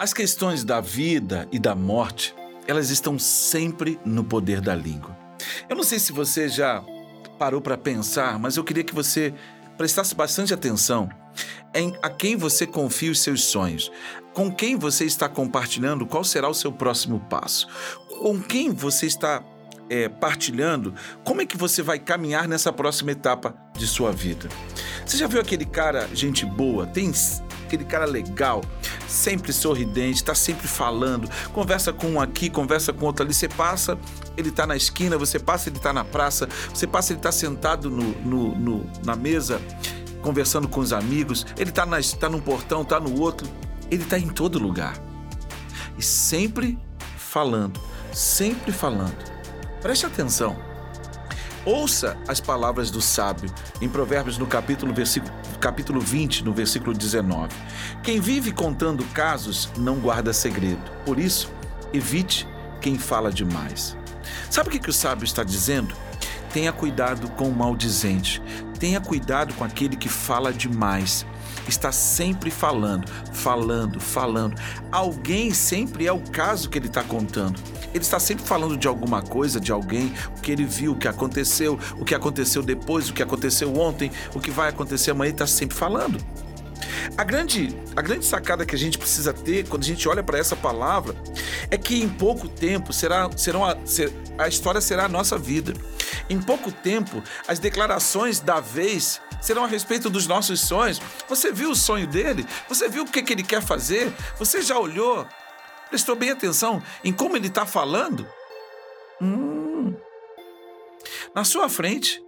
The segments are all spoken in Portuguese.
As questões da vida e da morte, elas estão sempre no poder da língua. Eu não sei se você já parou para pensar, mas eu queria que você prestasse bastante atenção em a quem você confia os seus sonhos, com quem você está compartilhando qual será o seu próximo passo, com quem você está é, partilhando como é que você vai caminhar nessa próxima etapa de sua vida. Você já viu aquele cara, gente boa, tem aquele cara legal, sempre sorridente, está sempre falando, conversa com um aqui, conversa com outro ali. Você passa, ele está na esquina, você passa, ele está na praça, você passa, ele está sentado no, no, no, na mesa, conversando com os amigos, ele está tá num portão, está no outro, ele está em todo lugar. E sempre falando, sempre falando. Preste atenção. Ouça as palavras do sábio em Provérbios no capítulo, versículo, capítulo 20, no versículo 19. Quem vive contando casos não guarda segredo. Por isso, evite quem fala demais. Sabe o que, que o sábio está dizendo? Tenha cuidado com o maldizente. Tenha cuidado com aquele que fala demais. Está sempre falando, falando, falando. Alguém sempre é o caso que ele está contando. Ele está sempre falando de alguma coisa, de alguém, o que ele viu, o que aconteceu, o que aconteceu depois, o que aconteceu ontem, o que vai acontecer amanhã, ele está sempre falando. A grande, a grande sacada que a gente precisa ter quando a gente olha para essa palavra é que em pouco tempo será, serão a, ser, a história será a nossa vida. Em pouco tempo, as declarações da vez serão a respeito dos nossos sonhos. Você viu o sonho dele? Você viu o que, que ele quer fazer? Você já olhou Prestou bem atenção em como ele está falando? Hum. Na sua frente,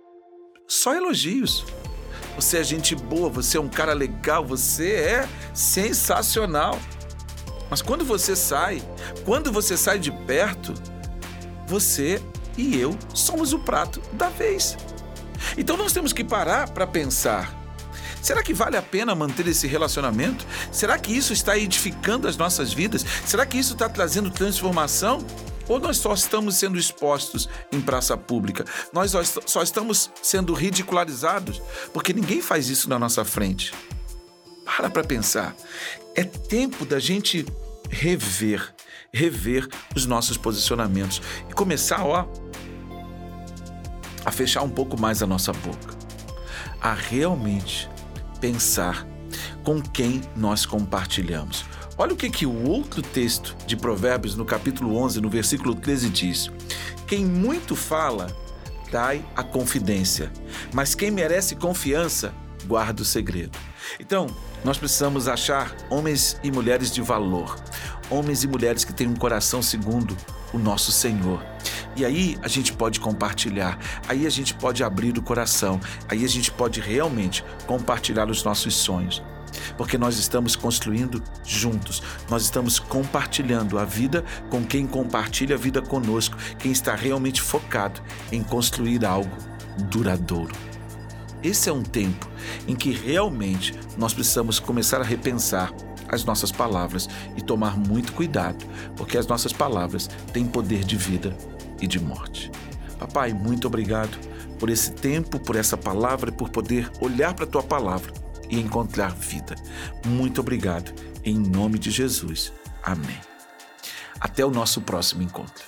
só elogios. Você é gente boa, você é um cara legal, você é sensacional. Mas quando você sai, quando você sai de perto, você e eu somos o prato da vez. Então nós temos que parar para pensar Será que vale a pena manter esse relacionamento? Será que isso está edificando as nossas vidas? Será que isso está trazendo transformação? Ou nós só estamos sendo expostos em praça pública? Nós só estamos sendo ridicularizados? Porque ninguém faz isso na nossa frente. Para para pensar. É tempo da gente rever, rever os nossos posicionamentos e começar, ó, a fechar um pouco mais a nossa boca, a realmente pensar com quem nós compartilhamos. Olha o que, que o outro texto de Provérbios, no capítulo 11, no versículo 13, diz: Quem muito fala, dai a confidência, mas quem merece confiança, guarda o segredo. Então, nós precisamos achar homens e mulheres de valor, homens e mulheres que têm um coração segundo o nosso Senhor e aí a gente pode compartilhar, aí a gente pode abrir o coração, aí a gente pode realmente compartilhar os nossos sonhos. Porque nós estamos construindo juntos, nós estamos compartilhando a vida com quem compartilha a vida conosco, quem está realmente focado em construir algo duradouro. Esse é um tempo em que realmente nós precisamos começar a repensar as nossas palavras e tomar muito cuidado, porque as nossas palavras têm poder de vida e de morte. Papai, muito obrigado por esse tempo, por essa palavra e por poder olhar para a tua palavra e encontrar vida. Muito obrigado. Em nome de Jesus. Amém. Até o nosso próximo encontro.